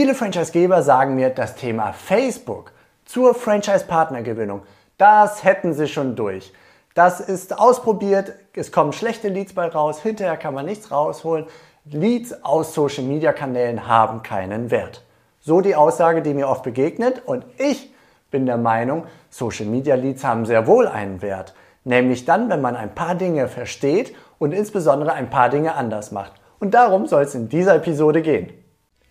Viele Franchisegeber sagen mir, das Thema Facebook zur Franchise-Partnergewinnung, das hätten sie schon durch. Das ist ausprobiert, es kommen schlechte Leads bei raus, hinterher kann man nichts rausholen. Leads aus Social-Media-Kanälen haben keinen Wert. So die Aussage, die mir oft begegnet und ich bin der Meinung, Social-Media-Leads haben sehr wohl einen Wert. Nämlich dann, wenn man ein paar Dinge versteht und insbesondere ein paar Dinge anders macht. Und darum soll es in dieser Episode gehen.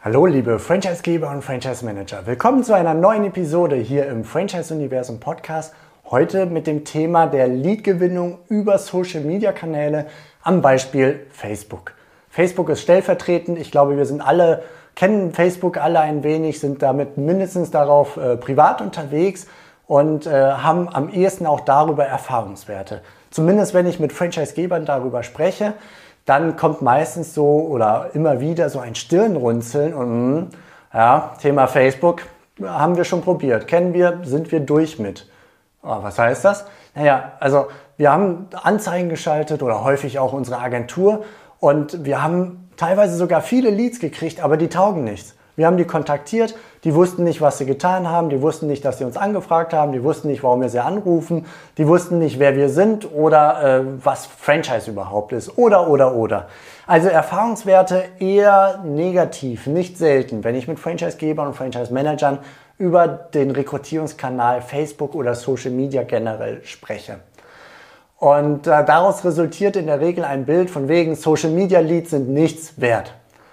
Hallo liebe Franchisegeber und Franchise Manager. Willkommen zu einer neuen Episode hier im Franchise Universum Podcast. Heute mit dem Thema der Leadgewinnung über Social Media Kanäle am Beispiel Facebook. Facebook ist stellvertretend. Ich glaube, wir sind alle kennen Facebook alle ein wenig, sind damit mindestens darauf äh, privat unterwegs und äh, haben am ehesten auch darüber Erfahrungswerte. Zumindest wenn ich mit Franchisegebern darüber spreche, dann kommt meistens so oder immer wieder so ein Stirnrunzeln und hm, ja, Thema Facebook haben wir schon probiert, kennen wir, sind wir durch mit. Oh, was heißt das? Naja, also wir haben Anzeigen geschaltet oder häufig auch unsere Agentur und wir haben teilweise sogar viele Leads gekriegt, aber die taugen nichts. Wir haben die kontaktiert, die wussten nicht, was sie getan haben, die wussten nicht, dass sie uns angefragt haben, die wussten nicht, warum wir sie anrufen, die wussten nicht, wer wir sind oder äh, was Franchise überhaupt ist oder oder oder. Also Erfahrungswerte eher negativ, nicht selten, wenn ich mit Franchisegebern und Franchise-Managern über den Rekrutierungskanal Facebook oder Social Media generell spreche. Und äh, daraus resultiert in der Regel ein Bild von wegen Social Media Leads sind nichts wert.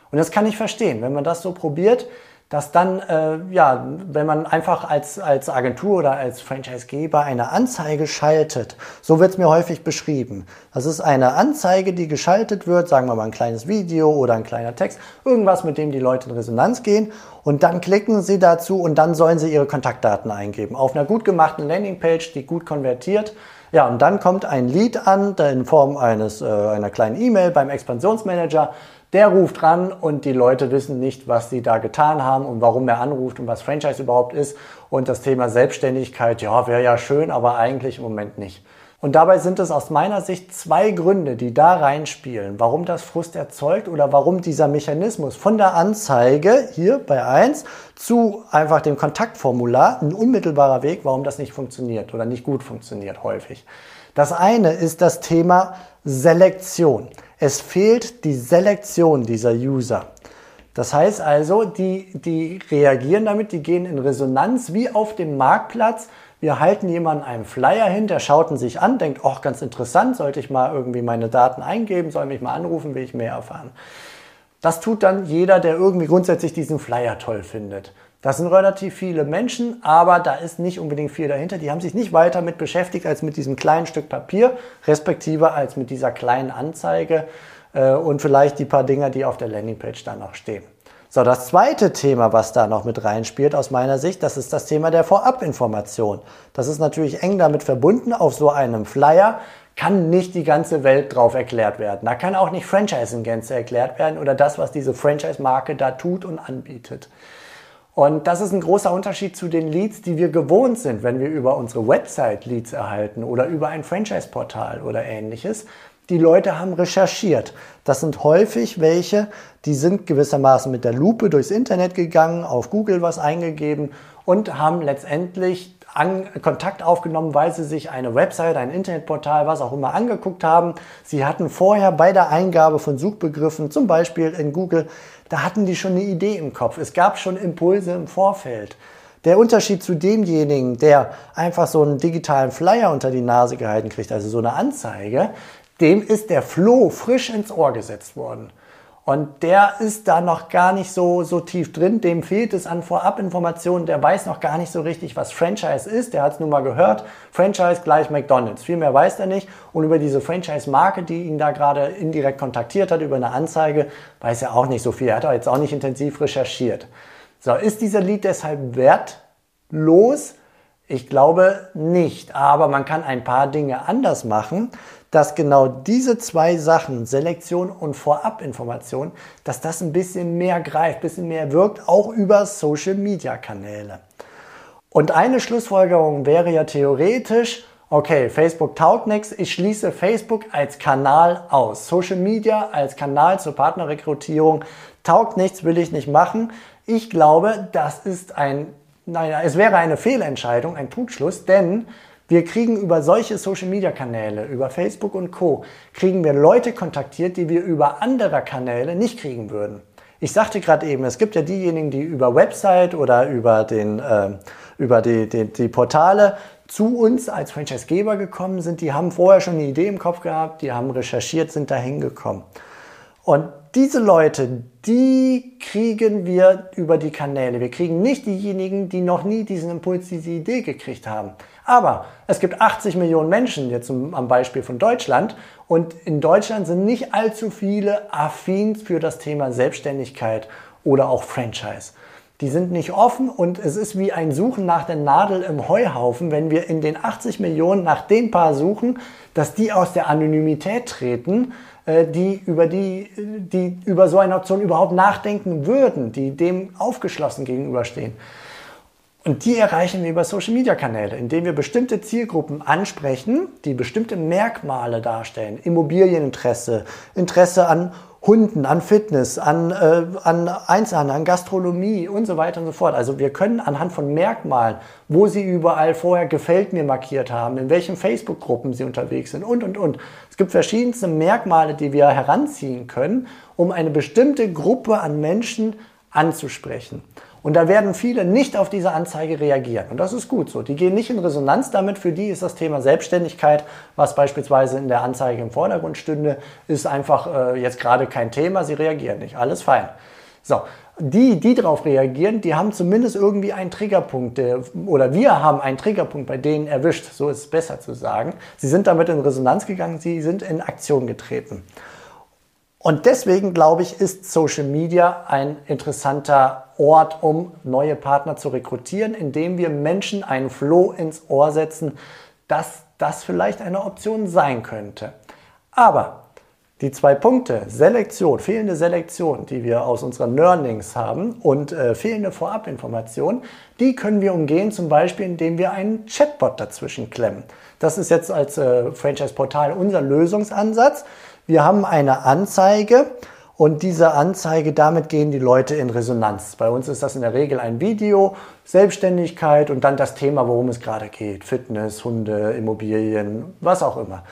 Und das kann ich verstehen, wenn man das so probiert, dass dann, äh, ja, wenn man einfach als, als Agentur oder als Franchisegeber eine Anzeige schaltet, so wird es mir häufig beschrieben. Das ist eine Anzeige, die geschaltet wird, sagen wir mal ein kleines Video oder ein kleiner Text, irgendwas, mit dem die Leute in Resonanz gehen und dann klicken sie dazu und dann sollen sie ihre Kontaktdaten eingeben. Auf einer gut gemachten Landingpage, die gut konvertiert. Ja, und dann kommt ein Lead an in Form eines, äh, einer kleinen E-Mail beim Expansionsmanager der ruft ran und die Leute wissen nicht, was sie da getan haben und warum er anruft und was Franchise überhaupt ist. Und das Thema Selbstständigkeit, ja, wäre ja schön, aber eigentlich im Moment nicht. Und dabei sind es aus meiner Sicht zwei Gründe, die da reinspielen, warum das Frust erzeugt oder warum dieser Mechanismus von der Anzeige hier bei 1 zu einfach dem Kontaktformular ein unmittelbarer Weg, warum das nicht funktioniert oder nicht gut funktioniert häufig. Das eine ist das Thema Selektion. Es fehlt die Selektion dieser User. Das heißt also, die, die reagieren damit, die gehen in Resonanz wie auf dem Marktplatz. Wir halten jemanden einen Flyer hin, der schaut ihn sich an, denkt, oh, ganz interessant, sollte ich mal irgendwie meine Daten eingeben, soll mich mal anrufen, will ich mehr erfahren. Das tut dann jeder, der irgendwie grundsätzlich diesen Flyer toll findet. Das sind relativ viele Menschen, aber da ist nicht unbedingt viel dahinter. Die haben sich nicht weiter mit beschäftigt als mit diesem kleinen Stück Papier, respektive als mit dieser kleinen Anzeige äh, und vielleicht die paar Dinger, die auf der Landingpage da noch stehen. So, das zweite Thema, was da noch mit reinspielt aus meiner Sicht, das ist das Thema der Vorabinformation. Das ist natürlich eng damit verbunden. Auf so einem Flyer kann nicht die ganze Welt drauf erklärt werden. Da kann auch nicht Franchise in Gänze erklärt werden oder das, was diese Franchise-Marke da tut und anbietet. Und das ist ein großer Unterschied zu den Leads, die wir gewohnt sind, wenn wir über unsere Website Leads erhalten oder über ein Franchise-Portal oder ähnliches. Die Leute haben recherchiert. Das sind häufig welche, die sind gewissermaßen mit der Lupe durchs Internet gegangen, auf Google was eingegeben und haben letztendlich an, Kontakt aufgenommen, weil sie sich eine Website, ein Internetportal, was auch immer angeguckt haben. Sie hatten vorher bei der Eingabe von Suchbegriffen, zum Beispiel in Google, da hatten die schon eine Idee im Kopf. Es gab schon Impulse im Vorfeld. Der Unterschied zu demjenigen, der einfach so einen digitalen Flyer unter die Nase gehalten kriegt, also so eine Anzeige, dem ist der Floh frisch ins Ohr gesetzt worden. Und der ist da noch gar nicht so, so tief drin. Dem fehlt es an Vorabinformationen. Der weiß noch gar nicht so richtig, was Franchise ist. Der hat es nun mal gehört. Franchise gleich McDonald's. Viel mehr weiß er nicht. Und über diese Franchise-Marke, die ihn da gerade indirekt kontaktiert hat, über eine Anzeige, weiß er auch nicht so viel. Er hat auch jetzt auch nicht intensiv recherchiert. So, ist dieser Lied deshalb wertlos? Ich glaube nicht, aber man kann ein paar Dinge anders machen, dass genau diese zwei Sachen, Selektion und Vorabinformation, dass das ein bisschen mehr greift, ein bisschen mehr wirkt, auch über Social-Media-Kanäle. Und eine Schlussfolgerung wäre ja theoretisch, okay, Facebook taugt nichts, ich schließe Facebook als Kanal aus. Social Media als Kanal zur Partnerrekrutierung taugt nichts, will ich nicht machen. Ich glaube, das ist ein naja, es wäre eine Fehlentscheidung, ein Trugschluss, denn wir kriegen über solche Social-Media-Kanäle, über Facebook und Co., kriegen wir Leute kontaktiert, die wir über andere Kanäle nicht kriegen würden. Ich sagte gerade eben, es gibt ja diejenigen, die über Website oder über, den, äh, über die, die, die Portale zu uns als Franchisegeber gekommen sind, die haben vorher schon eine Idee im Kopf gehabt, die haben recherchiert, sind da hingekommen. Und diese Leute, die kriegen wir über die Kanäle. Wir kriegen nicht diejenigen, die noch nie diesen Impuls, diese Idee gekriegt haben. Aber es gibt 80 Millionen Menschen, jetzt am Beispiel von Deutschland. Und in Deutschland sind nicht allzu viele affin für das Thema Selbstständigkeit oder auch Franchise. Die sind nicht offen und es ist wie ein Suchen nach der Nadel im Heuhaufen, wenn wir in den 80 Millionen nach den paar suchen, dass die aus der Anonymität treten die über, die, die über so eine Option überhaupt nachdenken würden, die dem aufgeschlossen gegenüberstehen. Und die erreichen wir über Social-Media-Kanäle, indem wir bestimmte Zielgruppen ansprechen, die bestimmte Merkmale darstellen. Immobilieninteresse, Interesse an Hunden, an Fitness, an, äh, an Einzelhandel, an Gastronomie und so weiter und so fort. Also wir können anhand von Merkmalen, wo sie überall vorher gefällt mir markiert haben, in welchen Facebook-Gruppen sie unterwegs sind und, und, und. Es gibt verschiedenste Merkmale, die wir heranziehen können, um eine bestimmte Gruppe an Menschen anzusprechen. Und da werden viele nicht auf diese Anzeige reagieren. Und das ist gut so. Die gehen nicht in Resonanz damit. Für die ist das Thema Selbstständigkeit, was beispielsweise in der Anzeige im Vordergrund stünde, ist einfach äh, jetzt gerade kein Thema. Sie reagieren nicht. Alles fein. So, die, die darauf reagieren, die haben zumindest irgendwie einen Triggerpunkt, der, oder wir haben einen Triggerpunkt bei denen erwischt, so ist es besser zu sagen. Sie sind damit in Resonanz gegangen, sie sind in Aktion getreten. Und deswegen glaube ich, ist Social Media ein interessanter Ort, um neue Partner zu rekrutieren, indem wir Menschen einen Floh ins Ohr setzen, dass das vielleicht eine Option sein könnte. Aber die zwei Punkte, Selektion, fehlende Selektion, die wir aus unseren Learnings haben und äh, fehlende Vorabinformation, die können wir umgehen, zum Beispiel indem wir einen Chatbot dazwischen klemmen. Das ist jetzt als äh, Franchise-Portal unser Lösungsansatz. Wir haben eine Anzeige und diese Anzeige, damit gehen die Leute in Resonanz. Bei uns ist das in der Regel ein Video, Selbstständigkeit und dann das Thema, worum es gerade geht. Fitness, Hunde, Immobilien, was auch immer.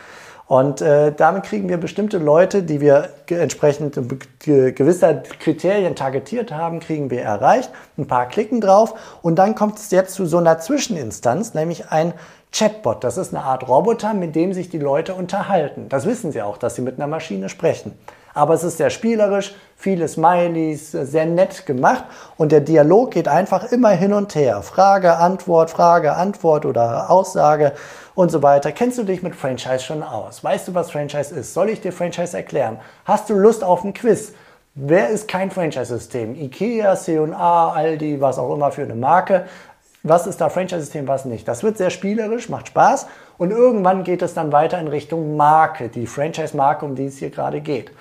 Und äh, damit kriegen wir bestimmte Leute, die wir entsprechend gewisser Kriterien targetiert haben, kriegen wir erreicht. Ein paar klicken drauf und dann kommt es jetzt zu so einer Zwischeninstanz, nämlich ein Chatbot. Das ist eine Art Roboter, mit dem sich die Leute unterhalten. Das wissen sie auch, dass sie mit einer Maschine sprechen. Aber es ist sehr spielerisch, viele Smileys, sehr nett gemacht und der Dialog geht einfach immer hin und her. Frage, Antwort, Frage, Antwort oder Aussage und so weiter. Kennst du dich mit Franchise schon aus? Weißt du, was Franchise ist? Soll ich dir Franchise erklären? Hast du Lust auf ein Quiz? Wer ist kein Franchise-System? IKEA, C&A, Aldi, was auch immer für eine Marke. Was ist da Franchise-System, was nicht? Das wird sehr spielerisch, macht Spaß und irgendwann geht es dann weiter in Richtung Marke, die Franchise-Marke, um die es hier gerade geht.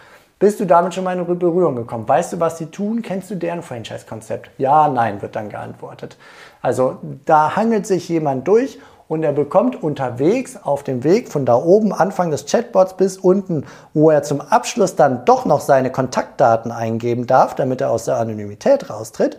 Bist du damit schon mal in Berührung gekommen? Weißt du, was sie tun? Kennst du deren Franchise-Konzept? Ja, nein, wird dann geantwortet. Also da hangelt sich jemand durch und er bekommt unterwegs auf dem Weg von da oben Anfang des Chatbots bis unten, wo er zum Abschluss dann doch noch seine Kontaktdaten eingeben darf, damit er aus der Anonymität raustritt,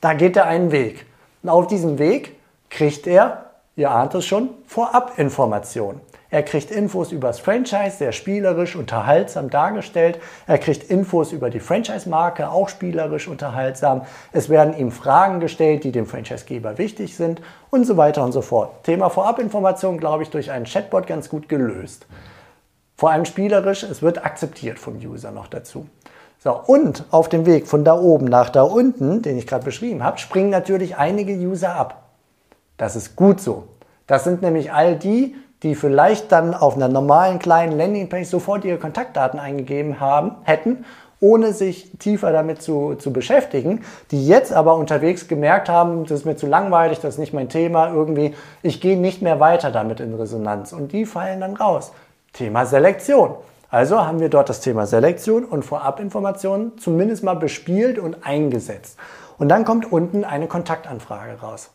da geht er einen Weg. Und auf diesem Weg kriegt er, ihr ahnt es schon, Vorabinformationen. Er kriegt Infos über das Franchise, sehr spielerisch, unterhaltsam dargestellt. Er kriegt Infos über die Franchise-Marke, auch spielerisch, unterhaltsam. Es werden ihm Fragen gestellt, die dem Franchisegeber wichtig sind und so weiter und so fort. Thema Vorabinformation, glaube ich, durch einen Chatbot ganz gut gelöst. Vor allem spielerisch, es wird akzeptiert vom User noch dazu. So, und auf dem Weg von da oben nach da unten, den ich gerade beschrieben habe, springen natürlich einige User ab. Das ist gut so. Das sind nämlich all die, die vielleicht dann auf einer normalen kleinen Landingpage sofort ihre Kontaktdaten eingegeben haben, hätten ohne sich tiefer damit zu, zu beschäftigen, die jetzt aber unterwegs gemerkt haben, das ist mir zu langweilig, das ist nicht mein Thema, irgendwie, ich gehe nicht mehr weiter damit in Resonanz und die fallen dann raus. Thema Selektion. Also haben wir dort das Thema Selektion und Vorabinformationen zumindest mal bespielt und eingesetzt. Und dann kommt unten eine Kontaktanfrage raus.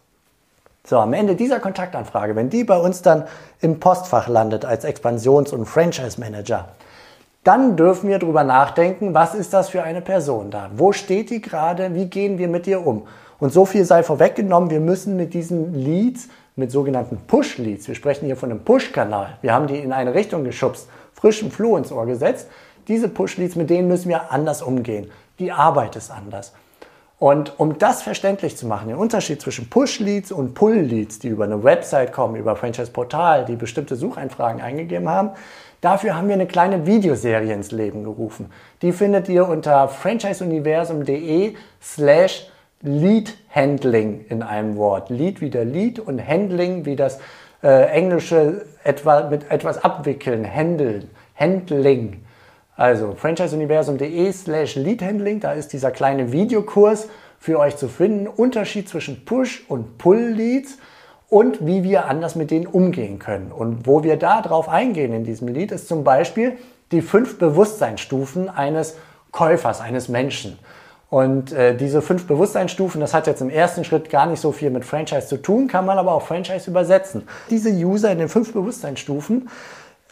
So, am Ende dieser Kontaktanfrage, wenn die bei uns dann im Postfach landet als Expansions- und Franchise-Manager, dann dürfen wir darüber nachdenken, was ist das für eine Person da? Wo steht die gerade? Wie gehen wir mit ihr um? Und so viel sei vorweggenommen, wir müssen mit diesen Leads, mit sogenannten Push-Leads, wir sprechen hier von einem Push-Kanal, wir haben die in eine Richtung geschubst, frischen Floh ins Ohr gesetzt. Diese Push-Leads, mit denen müssen wir anders umgehen. Die Arbeit ist anders. Und um das verständlich zu machen, den Unterschied zwischen Push-Leads und Pull-Leads, die über eine Website kommen, über Franchise-Portal, die bestimmte Sucheinfragen eingegeben haben, dafür haben wir eine kleine Videoserie ins Leben gerufen. Die findet ihr unter franchiseuniversum.de slash Lead Handling in einem Wort. Lead wie der Lead und Handling wie das äh, englische etwa, mit etwas abwickeln, handeln, handling. Also franchiseuniversum.de slash leadhandling, da ist dieser kleine Videokurs für euch zu finden. Unterschied zwischen Push- und Pull-Leads und wie wir anders mit denen umgehen können. Und wo wir da drauf eingehen in diesem Lied ist zum Beispiel die fünf Bewusstseinsstufen eines Käufers, eines Menschen. Und äh, diese fünf Bewusstseinsstufen, das hat jetzt im ersten Schritt gar nicht so viel mit Franchise zu tun, kann man aber auch Franchise übersetzen. Diese User in den fünf Bewusstseinsstufen,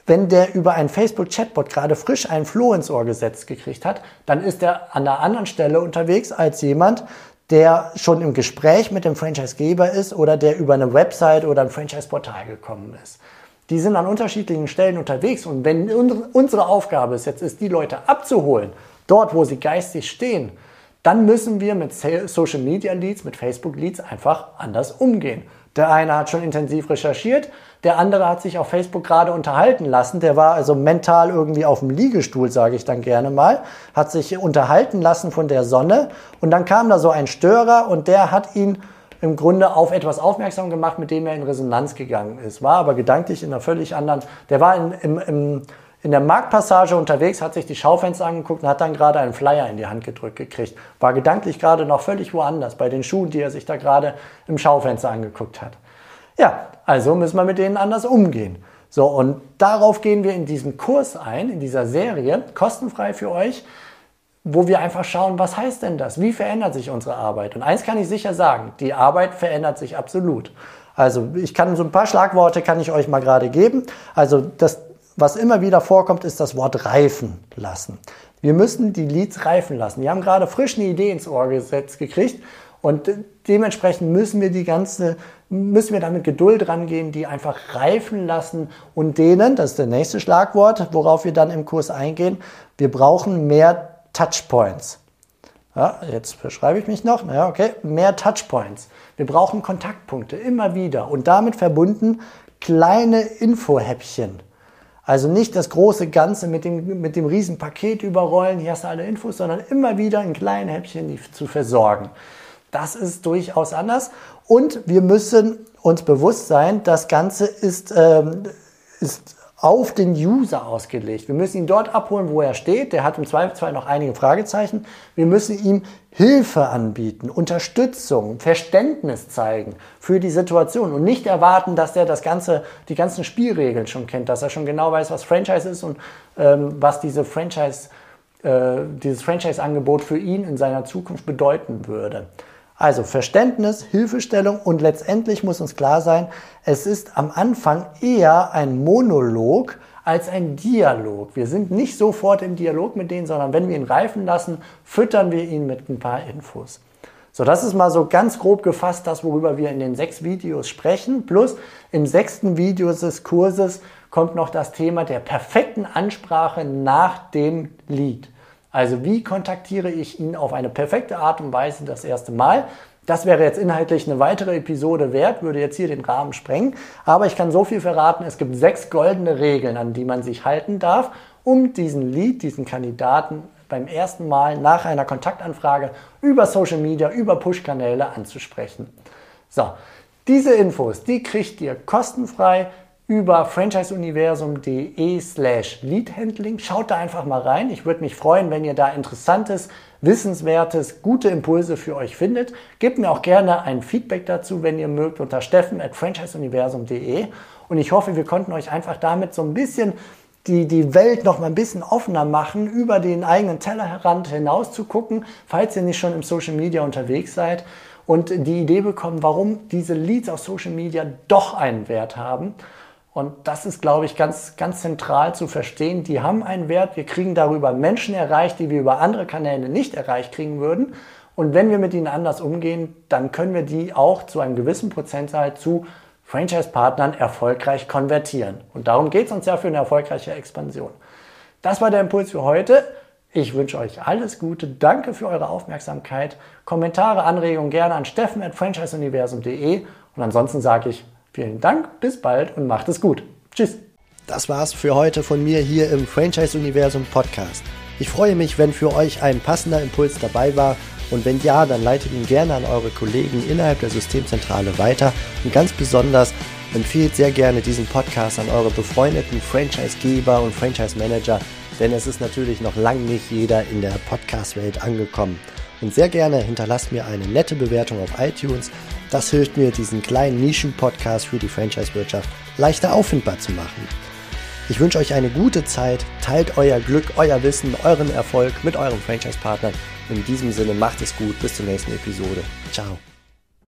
wenn der über einen Facebook-Chatbot gerade frisch einen Floh ins Ohr gesetzt gekriegt hat, dann ist er an einer anderen Stelle unterwegs als jemand, der schon im Gespräch mit dem Franchisegeber ist oder der über eine Website oder ein Franchise-Portal gekommen ist. Die sind an unterschiedlichen Stellen unterwegs und wenn unsere Aufgabe es jetzt ist, die Leute abzuholen, dort, wo sie geistig stehen, dann müssen wir mit Social Media Leads, mit Facebook Leads einfach anders umgehen. Der eine hat schon intensiv recherchiert, der andere hat sich auf Facebook gerade unterhalten lassen. Der war also mental irgendwie auf dem Liegestuhl, sage ich dann gerne mal, hat sich unterhalten lassen von der Sonne und dann kam da so ein Störer und der hat ihn im Grunde auf etwas aufmerksam gemacht, mit dem er in Resonanz gegangen ist. War aber gedanklich in einer völlig anderen, der war in, im, im in der Marktpassage unterwegs, hat sich die Schaufenster angeguckt und hat dann gerade einen Flyer in die Hand gedrückt gekriegt. War gedanklich gerade noch völlig woanders, bei den Schuhen, die er sich da gerade im Schaufenster angeguckt hat. Ja, also müssen wir mit denen anders umgehen. So, und darauf gehen wir in diesen Kurs ein, in dieser Serie, kostenfrei für euch, wo wir einfach schauen, was heißt denn das? Wie verändert sich unsere Arbeit? Und eins kann ich sicher sagen, die Arbeit verändert sich absolut. Also ich kann so ein paar Schlagworte kann ich euch mal gerade geben. Also das was immer wieder vorkommt, ist das Wort reifen lassen. Wir müssen die Leads reifen lassen. Die haben gerade frisch eine Idee ins Ohr gesetzt gekriegt und dementsprechend müssen wir die ganze, müssen wir damit Geduld rangehen, die einfach reifen lassen und denen, das ist der nächste Schlagwort, worauf wir dann im Kurs eingehen, wir brauchen mehr Touchpoints. Ja, jetzt beschreibe ich mich noch. Ja, okay. Mehr Touchpoints. Wir brauchen Kontaktpunkte immer wieder und damit verbunden kleine Infohäppchen. Also nicht das große Ganze mit dem, mit dem riesen Paket überrollen, hier hast du alle Infos, sondern immer wieder in kleinen Häppchen zu versorgen. Das ist durchaus anders. Und wir müssen uns bewusst sein, das Ganze ist, ähm, ist auf den User ausgelegt. Wir müssen ihn dort abholen, wo er steht. Der hat im Zweifelsfall noch einige Fragezeichen. Wir müssen ihm Hilfe anbieten, Unterstützung, Verständnis zeigen für die Situation und nicht erwarten, dass er das ganze, die ganzen Spielregeln schon kennt, dass er schon genau weiß, was Franchise ist und ähm, was diese Franchise, äh, dieses Franchise-Angebot für ihn in seiner Zukunft bedeuten würde. Also Verständnis, Hilfestellung und letztendlich muss uns klar sein, es ist am Anfang eher ein Monolog als ein Dialog. Wir sind nicht sofort im Dialog mit denen, sondern wenn wir ihn reifen lassen, füttern wir ihn mit ein paar Infos. So, das ist mal so ganz grob gefasst das, worüber wir in den sechs Videos sprechen. Plus im sechsten Video des Kurses kommt noch das Thema der perfekten Ansprache nach dem Lied. Also wie kontaktiere ich ihn auf eine perfekte Art und Weise das erste Mal? Das wäre jetzt inhaltlich eine weitere Episode wert, würde jetzt hier den Rahmen sprengen. Aber ich kann so viel verraten, es gibt sechs goldene Regeln, an die man sich halten darf, um diesen Lead, diesen Kandidaten beim ersten Mal nach einer Kontaktanfrage über Social Media, über Push-Kanäle anzusprechen. So, diese Infos, die kriegt ihr kostenfrei über franchiseuniversum.de slash leadhandling. Schaut da einfach mal rein. Ich würde mich freuen, wenn ihr da interessantes, wissenswertes, gute Impulse für euch findet. Gebt mir auch gerne ein Feedback dazu, wenn ihr mögt, unter steffen at franchiseuniversum.de. Und ich hoffe, wir konnten euch einfach damit so ein bisschen die, die Welt noch mal ein bisschen offener machen, über den eigenen Tellerrand hinaus zu gucken, falls ihr nicht schon im Social Media unterwegs seid und die Idee bekommen, warum diese Leads auf Social Media doch einen Wert haben. Und das ist, glaube ich, ganz, ganz zentral zu verstehen. Die haben einen Wert. Wir kriegen darüber Menschen erreicht, die wir über andere Kanäle nicht erreicht kriegen würden. Und wenn wir mit ihnen anders umgehen, dann können wir die auch zu einem gewissen Prozentzahl zu Franchise-Partnern erfolgreich konvertieren. Und darum geht es uns ja für eine erfolgreiche Expansion. Das war der Impuls für heute. Ich wünsche euch alles Gute. Danke für eure Aufmerksamkeit. Kommentare, Anregungen gerne an steffen.franchiseuniversum.de. Und ansonsten sage ich vielen Dank, bis bald und macht es gut. Tschüss. Das war's für heute von mir hier im Franchise Universum Podcast. Ich freue mich, wenn für euch ein passender Impuls dabei war und wenn ja, dann leitet ihn gerne an eure Kollegen innerhalb der Systemzentrale weiter. Und ganz besonders empfehlt sehr gerne diesen Podcast an eure befreundeten Franchisegeber und Franchise-Manager, denn es ist natürlich noch lange nicht jeder in der Podcast-Welt angekommen. Und sehr gerne hinterlasst mir eine nette Bewertung auf iTunes. Das hilft mir, diesen kleinen Nischen-Podcast für die Franchise-Wirtschaft leichter auffindbar zu machen. Ich wünsche euch eine gute Zeit, teilt euer Glück, euer Wissen, euren Erfolg mit euren Franchise-Partnern in diesem Sinne macht es gut. Bis zur nächsten Episode. Ciao.